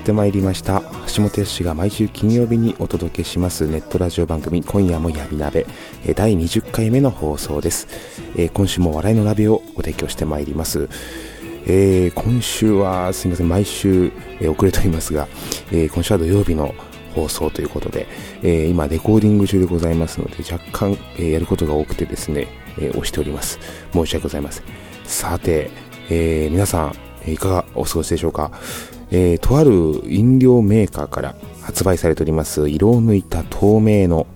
ってまいりました。橋本氏が毎週金曜日にお届けします。ネットラジオ番組今夜も闇鍋。第20回目の放送です、えー今週も笑いの鍋をご提供してまいります。えー今週はすみません毎週、えー遅れておりますが、えー今週は土曜日の放送ということで、えー今レコーディング中でございますので若干、えーやることが多くてですね、えー押しております。申し訳ございません。さて、えー皆さんいかがお過ごしでしょうか、えーとある飲料メーカーから発売されております色を抜いた透明の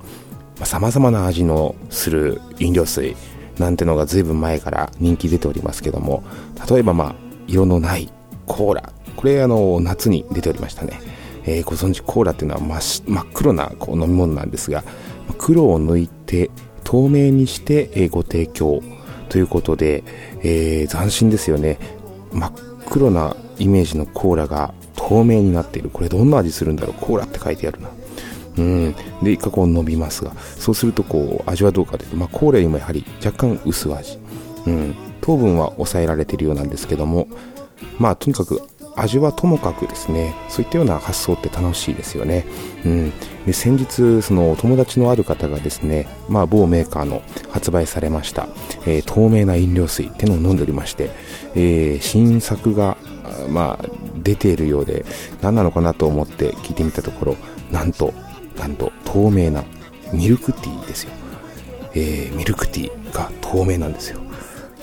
さまざ、まな味のする飲料水。なんてのが随分前から人気出ておりますけども。例えばまあ色のないコーラ。これあの夏に出ておりましたね、えーご存知コーラっていうのは真っし真っ黒なこう飲み物なんですが黒を抜いて透明にして、ご提供ということで、えー斬新ですよね。真っ黒なイメージのコーラが透明になっている。これどんな味するんだろう。コーラって書いてあるな。うん。で一回こう伸びますがそうするとこう味はどうかというと、まあ、コーラよりもやはり若干薄味。うん。糖分は抑えられているようなんですけどもまあとにかく味はともかくですねそういったような発想って楽しいですよね、うん、で先日そのお友達のある方がですね、まあ、某メーカーの発売されました、えー透明な飲料水っていうのを飲んでおりまして、えー新作がまあ出ているようで何なのかなと思って聞いてみたところなんとなんと透明なミルクティーですよ、えーミルクティーが透明なんですよ。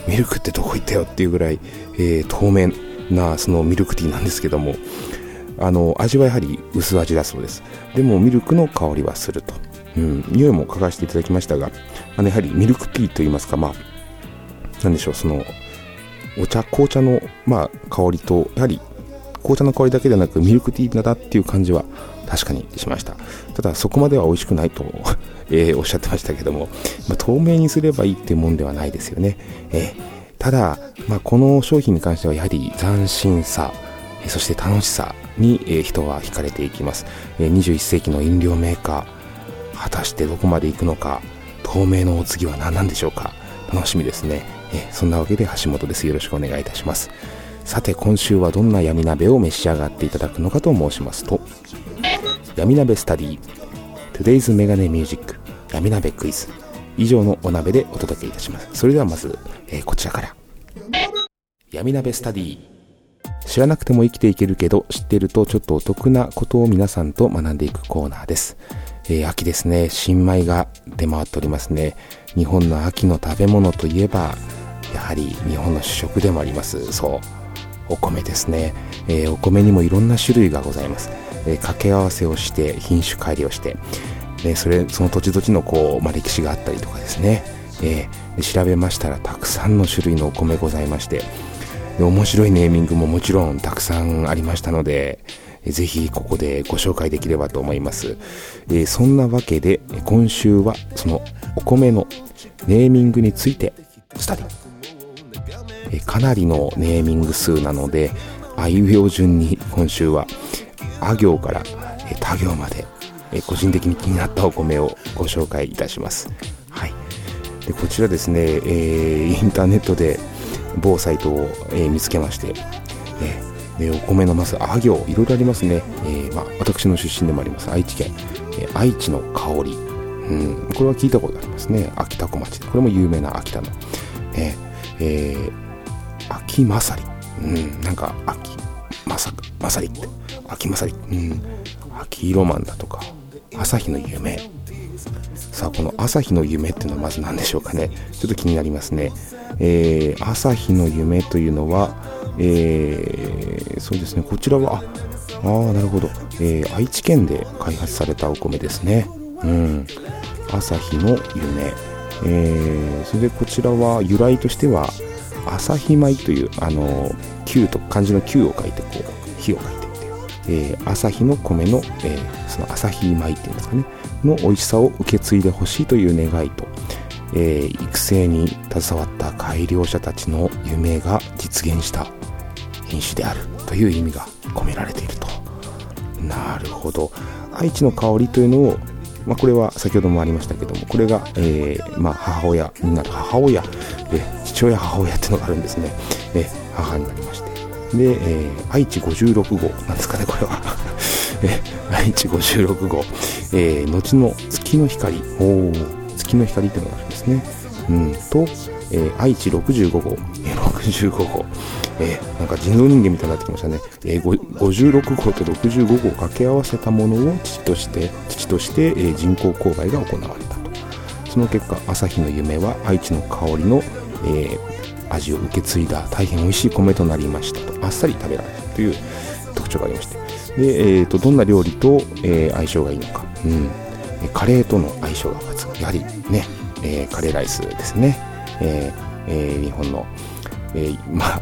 ミルクってどこ行ったよっていうぐらい、えー透明なそのミルクティーなんですけどもあの味はやはり薄味だそうです。でもミルクの香りはすると、うん、匂いも嗅がせていただきましたがあのやはりミルクティーといいますかまあなんでしょうそのお茶紅茶の、まあ、香りとやはり紅茶の香りだけでなくミルクティーだっていう感じは確かにしました。ただそこまでは美味しくないと、えーおっしゃってましたけども、まあ、透明にすればいいっていうもんではないですよね、えーただ、まあ、この商品に関してはやはり斬新さそして楽しさに、えー人は惹かれていきます、え21世紀の飲料メーカー果たしてどこまで行くのか透明のお次は何なんでしょうか。楽しみですね、えそんなわけで橋本です。よろしくお願いいたします。さて今週はどんな闇鍋を召し上がっていただくのかと申しますと闇鍋スタディ Today's メガネミュージック闇鍋クイズ以上のお鍋でお届けいたします。それではまず、えーこちらから。闇鍋スタディ知らなくても生きていけるけど知ってるとちょっとお得なことを皆さんと学んでいくコーナーです、えー秋ですね。新米が出回っておりますね。日本の秋の食べ物といえばやはり日本の主食でもあります。そう。お米ですね、えーお米にもいろんな種類がございます、えー掛け合わせをして品種改良して。ね、それその土地土地のこう、まあ、歴史があったりとかですね、えー調べましたらたくさんの種類のお米ございまして。で面白いネーミングももちろんたくさんありましたのでえーぜひここでご紹介できればと思います、えーそんなわけで今週はそのお米のネーミングについてスタディえかなりのネーミング数なのであいうえお順に今週はあ行から他行まで個人的に気になったお米をご紹介いたします。はい。でこちらですね、えーインターネットで某サイトを、えー見つけまして、えーお米のまずあ行いろいろありますね、えーま、私の出身でもあります愛知県、え愛知の香り。うん、これは聞いたことありますね。秋田小町。これも有名な秋田の、ね。えー、秋まさり。うん、なんか、秋まさ、まさりって、秋まさり。うん、秋ロマンだとか、朝日の夢。さあ、この朝日の夢っていうのはまず何でしょうかね。ちょっと気になりますね。えー、朝日の夢というのは、えー、そうですね、こちらは、ああ、なるほど、えー、愛知県で開発されたお米ですね。うん。朝日の夢。えー、それでこちらは由来としては、朝日米という、あの、旧と漢字の旧を書いて、こう、火を書いてえー、朝日の米の、えー、その朝日米っていうんですかね、の美味しさを受け継いでほしいという願いと、えー、育成に携わった改良者たちの夢が実現した品種であるという意味が込められていると。なるほど。愛知の香りというのを、まあ、これは先ほどもありましたけども、これが、えー、まあ、母親になる母親、え父親母親っていうのがあるんですね。え母になりまして。で、えー、愛知56号なんですかね、これは。え愛知56号、えー、後の月の光、お月の光っていうのがあるんですね。うん、と、えー、愛知65号、えー、65号、えー、なんか人造人間みたいになってきましたね。えー、56号と65号を掛け合わせたものを父として、父として、えー、人工勾配が行われたと。その結果、朝日の夢は愛知の香りの、えー、味を受け継いだ大変美味しい米となりましたと。あっさり食べられるという特徴がありまして。で、えーと、どんな料理と、えー、相性がいいのか。うん。カレーとの相性が抜群。やはりね、えー、カレーライスですね。ええー、日本の、えー、まあ、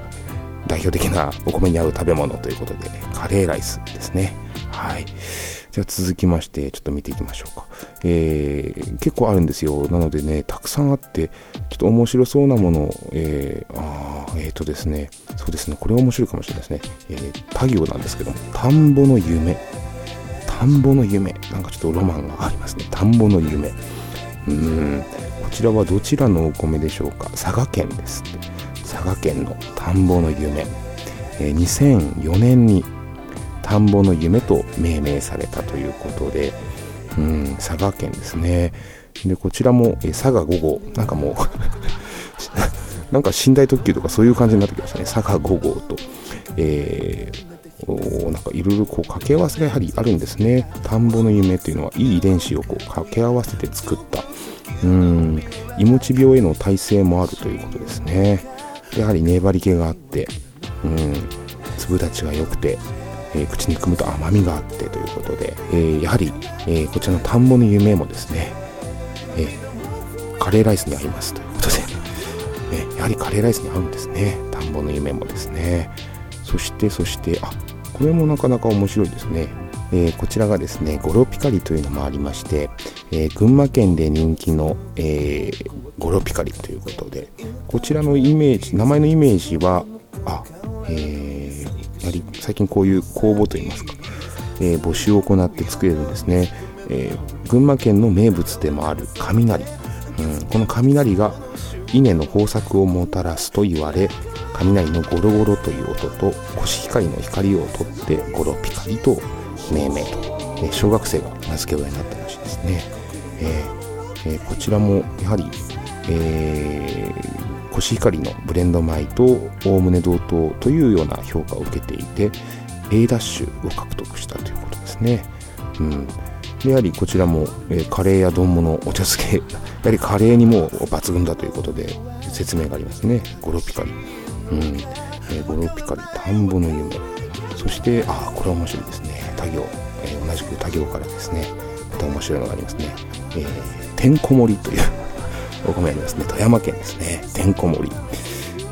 代表的なお米に合う食べ物ということで、カレーライスですね。はい。じゃ続きまして、ちょっと見ていきましょうか。えー、結構あるんですよ。なのでね、たくさんあって、ちょっと面白そうなものを、えー、あー、えーとですね、そうですね、これは面白いかもしれないですね。えー、他行なんですけど、田んぼの夢。田んぼの夢。なんかちょっとロマンがありますね。田んぼの夢。うん、こちらはどちらのお米でしょうか。佐賀県です。佐賀県の田んぼの夢。えー、2004年に田んぼの夢と命名されたということで、うん、佐賀県ですね。で、こちらも、え佐賀5号。なんかもう なんか寝台特急とかそういう感じになってきましたね。佐賀5号と。えー、なんかいろいろこう掛け合わせがやはりあるんですね。田んぼの夢っていうのはいい遺伝子をこう掛け合わせて作った、うん、いもち病への耐性もあるということですね。やはり粘り気があって、うん、粒立ちが良くて、えー、口に含むと甘みがあってということで、えー、やはり、え、こちらの田んぼの夢もですね、えカレーライスに合いますということで、えやはりカレーライスに合うんですね。田んぼの夢もですね。そして、そして、あ、これもなかなか面白いですね。えこちらがですね、ゴロピカリというのもありまして、え群馬県で人気の、えゴロピカリということで、こちらのイメージ、名前のイメージは、あ、えー、やはり最近こういう公募といいますか、えー、募集を行って作れるんですね、えー、群馬県の名物でもある雷、うん、この雷が稲の豊作をもたらすと言われ雷のゴロゴロという音とコシヒカリの光をとってゴロピカリと命名と、え小学生が名付け親になったらしいですね、えー、えー、こちらもやはり、えー、コシヒカリのブレンド米とおおむね同等というような評価を受けていて A ダッシュを獲得したということですね。うん、でやはりこちらも、えー、カレーや丼物お茶漬け やはりカレーにも抜群だということで説明がありますね。ゴロピカリ、うん。えー、ゴロピカリ田んぼの夢そしてああこれは面白いですね。他行、えー、同じく他行からですね。また面白いのがありますね、えー、てんこ盛りというお米ありますね富山県ですね。てんこ盛り。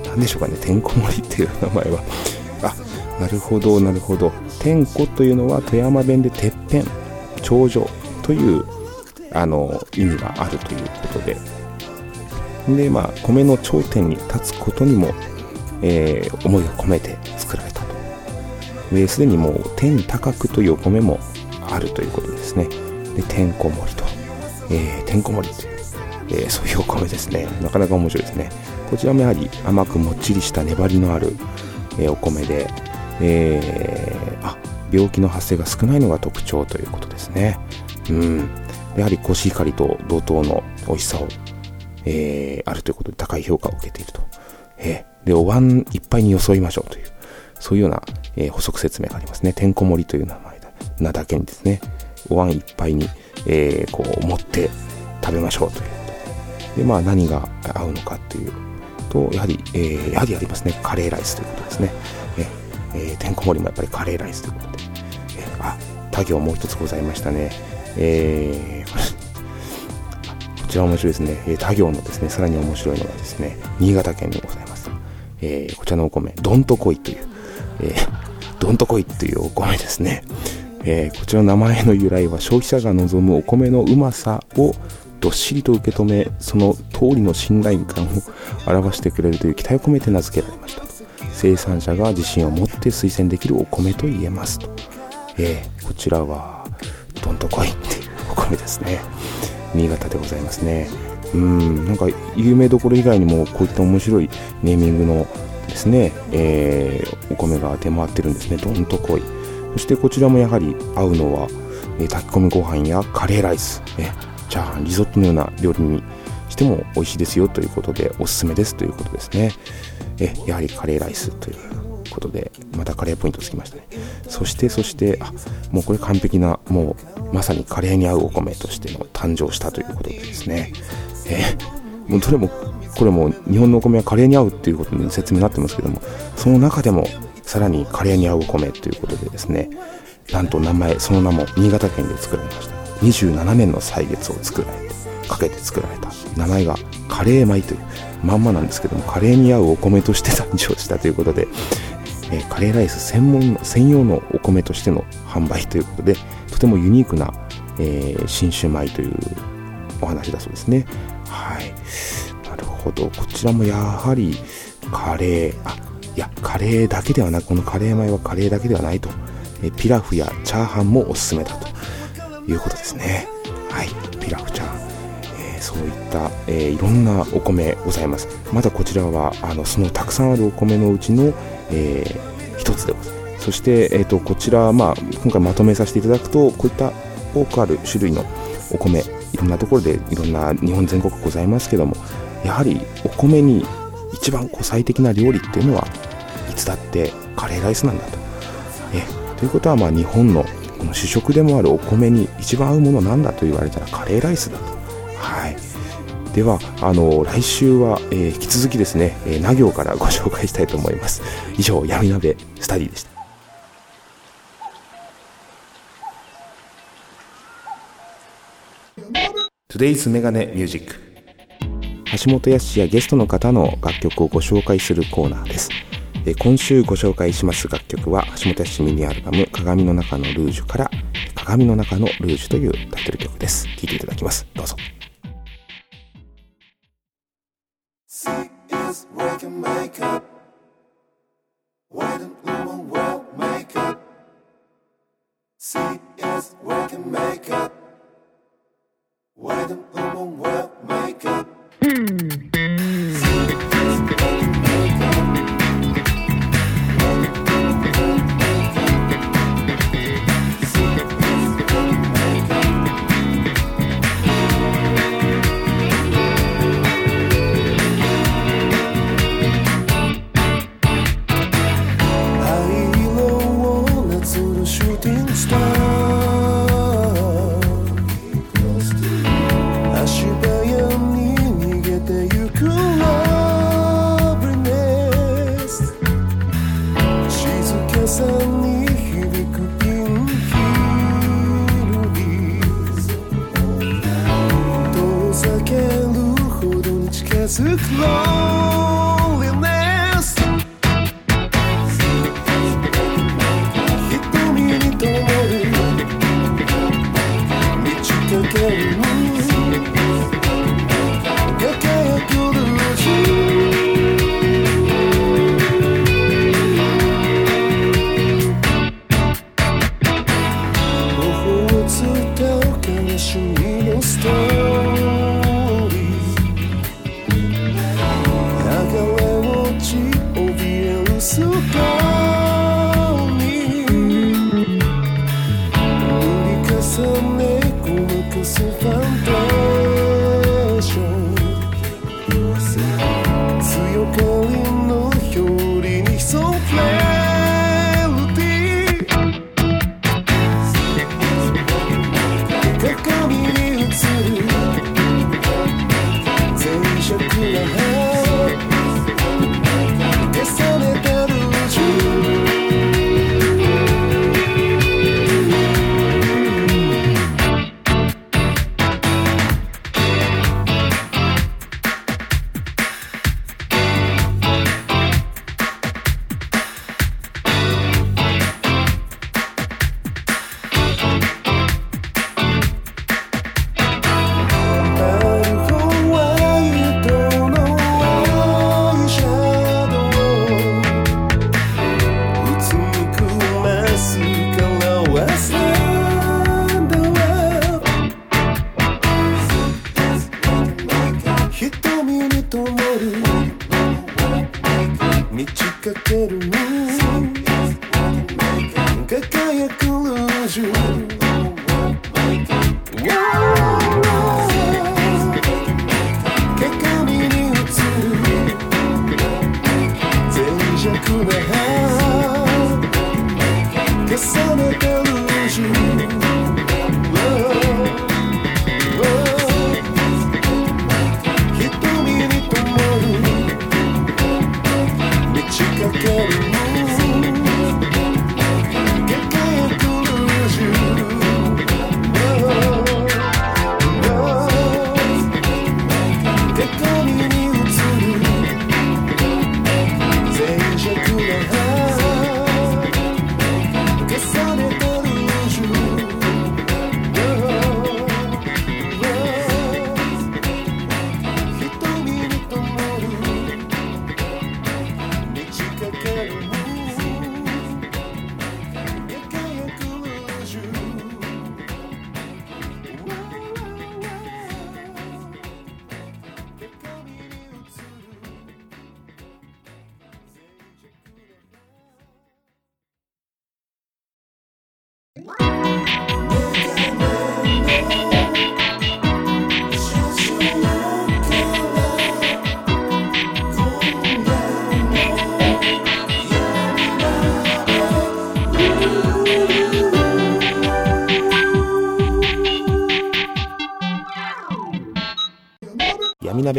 何でしょうかね。てんこ盛りっていう名前は。あなるほどなるほど。天子というのは富山弁でてっぺん。頂上というあの意味があるということで。でまあ米の頂点に立つことにも、えー、思いを込めて作られたと。すでにもう天高くというお米もあるということですね。でてんこ盛りと、えー、てんこ盛りという、えー、そういうお米ですねなかなか面白いですねこちらもやはり甘くもっちりした粘りのある、えー、お米で、えー、あ病気の発生が少ないのが特徴ということですね。うん。やはりコシヒカリと同等の美味しさを、えー、あるということで高い評価を受けていると。えー、で、お椀いっぱいに装いましょうという、そういうような、えー、補足説明がありますね。てんこ盛りという名前だなだけにですね、お椀いっぱいに、えー、こう持って食べましょうという。で、まあ何が合うのかっていうと、やはり、えー、やはりありますね。カレーライスということですね。えー、てんこ盛りもやっぱりカレーライスということで。えー、あ、他行もう一つございましたね。えー、こちら面白いですね。えー、他行のですね、さらに面白いのがですね、新潟県にございます。えー、こちらのお米、どんとこいという、えー、どんとこいというお米ですね。えー、こちらの名前の由来は消費者が望むお米のうまさをどっしりと受け止め、その通りの信頼感を表してくれるという期待を込めて名付けられましたと。生産者が自信を持って推薦できるお米と言えますと。えー、こちらは、どんとこいっていうお米ですね。新潟でございますね。うん、なんか有名どころ以外にもこういった面白いネーミングのですね、えー、お米が出回ってるんですね。どんとこい。そしてこちらもやはり合うのは、えー、炊き込みご飯やカレーライス、えチャーハン、リゾットのような料理にしても美味しいですよということでおすすめですということですね。えやはりカレーライスということで、またカレーポイントつきましたね。そして、そして、あ、もうこれ完璧な、もうまさにカレーに合うお米としての誕生したということでですね、えー、もうどれも、これも日本のお米はカレーに合うっていうことに説明になってますけども、その中でもさらにカレーに合うお米ということでですね、なんと名前、その名も新潟県で作られました。27年の歳月を作られて、かけて作られた。名前がカレー米というまんまなんですけども、カレーに合うお米として誕生したということで、えー、カレーライス専門の、専用のお米としての販売ということで、とてもユニークな、えー、新種米というお話だそうですね。はい。なるほど。こちらもやはりカレー、あ、いや、カレーだけではなく、このカレー米はカレーだけではないと。えピラフやチャーハンもおすすめだということですね。はい。ピラフチャーハン。え、そういった、えー、いろんなお米ございます。まだこちらは、あの、そのたくさんあるお米のうちの、えー、一つでございます。そして、えっ、と、こちら、まあ、今回まとめさせていただくと、こういった多くある種類のお米、いろんなところでいろんな日本全国ございますけども、やはりお米に一番こう最適な料理っていうのはいつだってカレーライスなんだと。えということはまあ日本のこの主食でもあるお米に一番合うものなんだと言われたらカレーライスだと。はい。では、あの、来週は、えー、引き続きですね、えー、な行からご紹介したいと思います。以上、闇鍋スタディでした。Today's メガネミュージック橋本康やゲストの方の楽曲をご紹介するコーナーです。え今週ご紹介します楽曲は橋本氏ミニアルバム「鏡の中のルージュ」から「鏡の中のルージュ」というタイトル曲です聴いていただきますどうぞ See is working makeup. Why don't woman wear makeup? It's close. could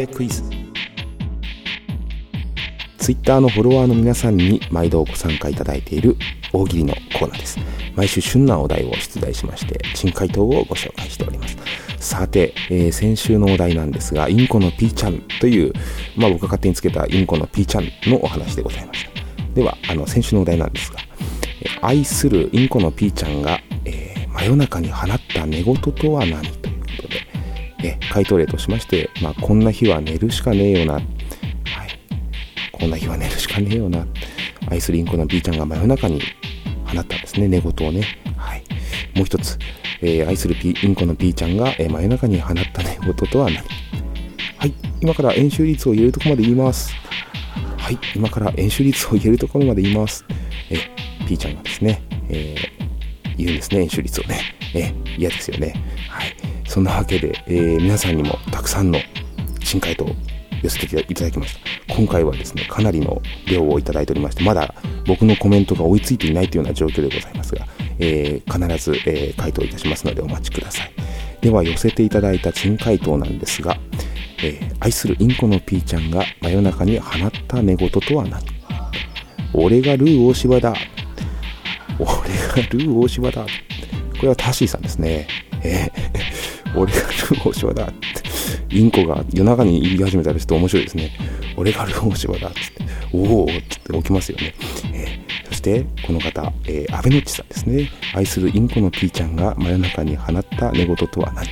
ズ。ツイッターのフォロワーの皆さんに毎度ご参加いただいている大喜利のコーナーです。毎週旬なお題を出題しまして珍回答をご紹介しております。さて、えー、先週のお題なんですがインコのピーちゃんというまあ僕が勝手につけたインコのピーちゃんのお話でございました。ではあの先週のお題なんですが愛するインコのピーちゃんが、えー、真夜中に放った寝言とは何え回答例としまして、まあ、こんな日は寝るしかねえよな、はい、こんな日は寝るしかねえよな。愛するインコの B ちゃんが真夜中に放ったんですね。寝言をね、はい、もう一つ、えー、愛するインコの B ちゃんが、えー、真夜中に放った寝言とは何？はい。今から演習率を入れるとこまで言います。はい。今から演習率を入れるところまで言います。え P ちゃんがですね、えー、言うんですね演習率をね。え嫌ですよね。そんなわけで、えー、皆さんにもたくさんの新回答を寄せていただきました。今回はですね、かなりの量をいただいておりまして、まだ僕のコメントが追いついていないというような状況でございますが、えー、必ず、えー、回答いたしますのでお待ちください。では、寄せていただいた珍回答なんですが、えー、愛するインコのピーちゃんが真夜中に放った寝言とは何俺がルー大柴だ。俺がルー大柴だ。これはタシーさんですね。えー俺がルー大柴だって、インコが夜中に言い始めたらちょっと面白いですね。俺がルー大柴だって、おおって起きますよね。えー、そして、この方、えー、アベノッチさんですね。愛するインコのピーちゃんが真夜中に放った寝言とは何？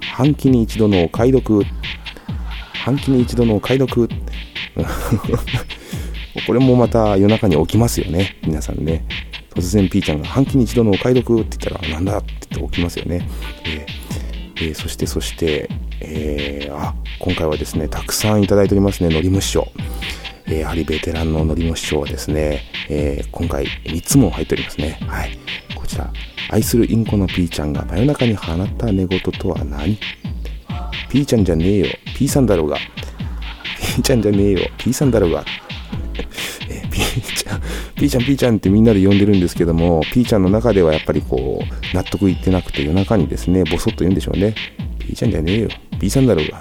半期に一度のお買い得。半期に一度のお買い得。これもまた夜中に起きますよね。皆さんね。突然ピーちゃんが半期に一度のお買い得って言ったら、なんだって言って起きますよね。えーえー、そしてそして、えー、あ、今回はですね、たくさんいただいておりますね、のりむ師匠。えー、やはりベテランののりむ師匠はですね、えー、今回3つも入っておりますね。はい。こちら、愛するインコのピーちゃんが真夜中に放った寝言とは何？ピーちゃんじゃねえよ、ピーさんだろうが。ピーちゃんじゃねえよ、ピーさんだろうが。ちゃん、ピーちゃん、ってみんなで呼んでるんですけども、ピーちゃんの中ではやっぱりこう、納得いってなくて夜中にですね、ボソッと言うんでしょうね。ピーちゃんじゃねえよ。ピーさんだろうが。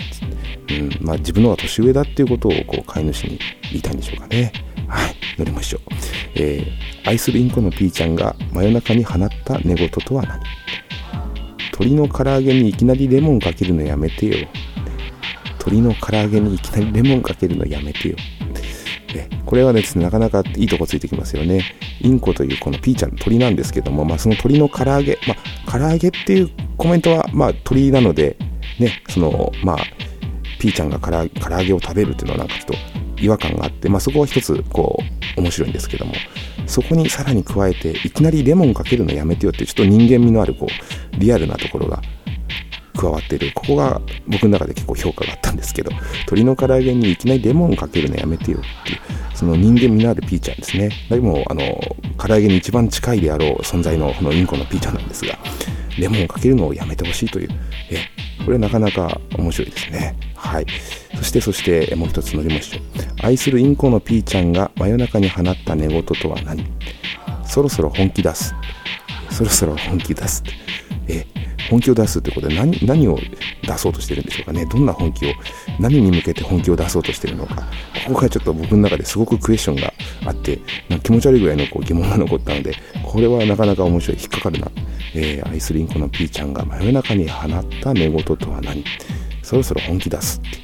うんまあ、自分の方が年上だっていうことをこう飼い主に言いたいんでしょうかね。はい、乗りましょう。えー、愛するインコのピーちゃんが真夜中に放った寝言とは何？鳥の唐揚げにいきなりレモンかけるのやめてよ。鳥の唐揚げにいきなりレモンかけるのやめてよ。えこれはですね、なかなかいいとこついてきますよね。インコというこのピーちゃんの鳥なんですけども、まあ、その鳥の唐揚げ、まあ、唐揚げっていうコメントは、まあ、鳥なので、ね、その、まあ、ピーちゃんが唐揚げを食べるっていうのはなんかちょっと違和感があって、まあ、そこは一つこう面白いんですけどもそこにさらに加えていきなりレモンかけるのやめてよっていうちょっと人間味のあるこうリアルなところが加わっている。ここが僕の中で結構評価があったんですけど鶏の唐揚げにいきなりレモンかけるのやめてよっていうその人間味のあるピーちゃんですね。でもあの唐揚げに一番近いであろう存在のこのインコのピーちゃんなんですがレモンをかけるのをやめてほしいという。えこれなかなか面白いですね。はい。そしてそしてもう一つ乗りましょう。愛するインコのピーちゃんが真夜中に放った寝言とは何？そろそろ本気出す。そろそろ本気出すえ本気を出すってことで何何を出そうとしてるんでしょうかね？どんな本気を何に向けて本気を出そうとしてるのかここがちょっと僕の中ですごくクエスチョンがあって気持ち悪いぐらいのこう疑問が残ったのでこれはなかなか面白い引っかかるな、えー、アイスリンコのピーちゃんが真夜中に放った寝言とは何？そろそろ本気出すって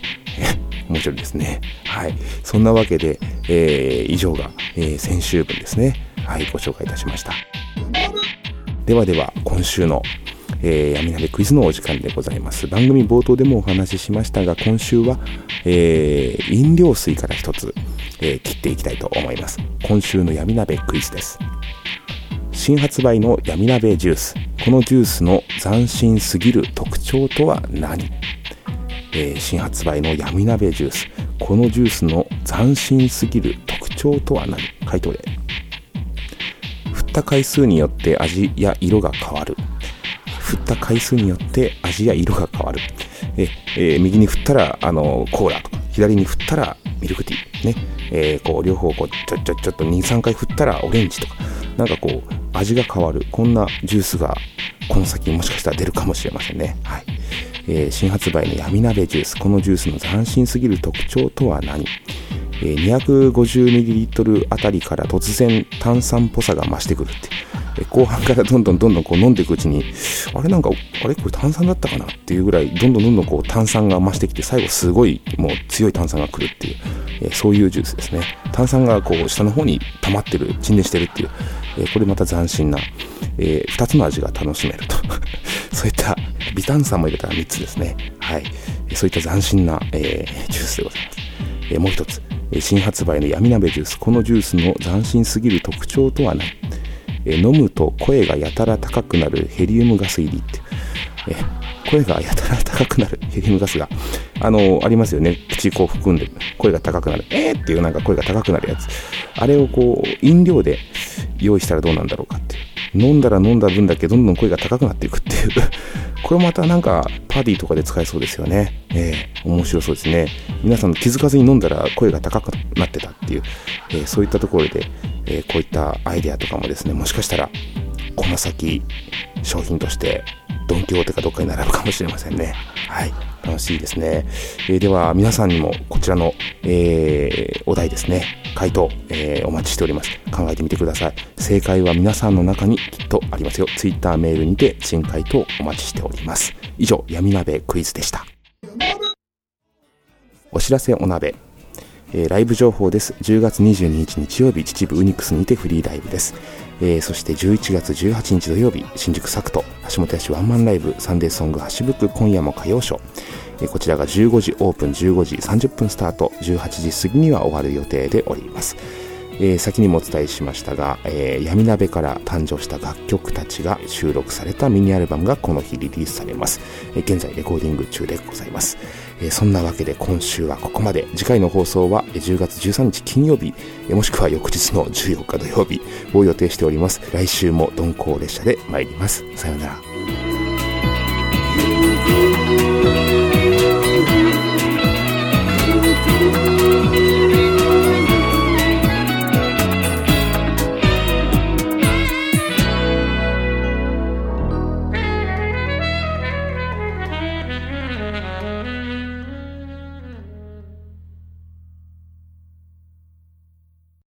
面白いですね。はい。そんなわけで、えー、以上が、えー、先週分ですね。はい、ご紹介いたしました。ではでは、今週のえー、闇鍋クイズのお時間でございます。番組冒頭でもお話ししましたが、今週は、えー、飲料水から一つ、えー、切っていきたいと思います。今週の闇鍋クイズです。新発売の闇鍋ジュース。このジュースの斬新すぎる特徴とは何、えー、新発売の闇鍋ジュース。このジュースの斬新すぎる特徴とは何？回答例。振った回数によって味や色が変わる。振った回数によって味や色が変わる。ええー、右に振ったらあのコーラとか、左に振ったらミルクティー。ね。えー、こう両方こうちょちょちょっと2、3回振ったらオレンジとか、なんかこう味が変わる。こんなジュースがこの先もしかしたら出るかもしれませんね。はい。えー、新発売の闇鍋ジュース。このジュースの斬新すぎる特徴とは何？えー、250ml あたりから突然炭酸っぽさが増してくるって。後半からどんどんどんどんこう飲んでいくうちに、あれなんか、あれこれ炭酸だったかなっていうぐらい、どんどんどんどんこう炭酸が増してきて、最後すごいもう強い炭酸が来るっていう、えー、そういうジュースですね。炭酸がこう下の方に溜まってる、沈殿してるっていう、えー、これまた斬新な、えー、2つの味が楽しめると。そういった微炭酸も入れたら3つですね。はい。そういった斬新な、えー、ジュースでございます。えー、もう一つ、新発売の闇鍋ジュース。このジュースの斬新すぎる特徴とは何？飲むと声がやたら高くなるヘリウムガス入りって、声がやたら高くなるヘリウムガスが、あの、ありますよね。口こう含んで声が高くなる。えーっていうなんか声が高くなるやつ。あれをこう、飲料で用意したらどうなんだろうかっていう。飲んだら飲んだ分だけどんどん声が高くなっていくっていう これまたなんかパーティーとかで使えそうですよね。えー、面白そうですね。皆さん気づかずに飲んだら声が高くなってたっていう、えー、そういったところで、えー、こういったアイデアとかもですね、もしかしたら、この先、商品として、ドン・キホーテかどっかに並ぶかもしれませんね。はい。楽しいですね。えー、では、皆さんにもこちらの、えー、お題ですね、回答、えー、お待ちしております。考えてみてください。正解は皆さんの中にきっとありますよ。Twitter メールにて新回答お待ちしております。以上、闇鍋クイズでした。お知らせお鍋。えー、ライブ情報です。10月22日日曜日、秩父ウニクスにてフリーライブです。えー、そして11月18日土曜日、新宿サクト、橋本屋市ワンマンライブ、サンデーソング橋ブック今夜も歌謡ショー。えー、こちらが15時オープン、15時30分スタート、18時過ぎには終わる予定でおります。えー、先にもお伝えしましたが、えー、闇鍋から誕生した楽曲たちが収録されたミニアルバムがこの日リリースされます。えー、現在レコーディング中でございます。えそんなわけで今週はここまで。次回の放送は10月13日金曜日、えもしくは翌日の14日土曜日を予定しております。来週も鈍行列車で参ります。さようなら。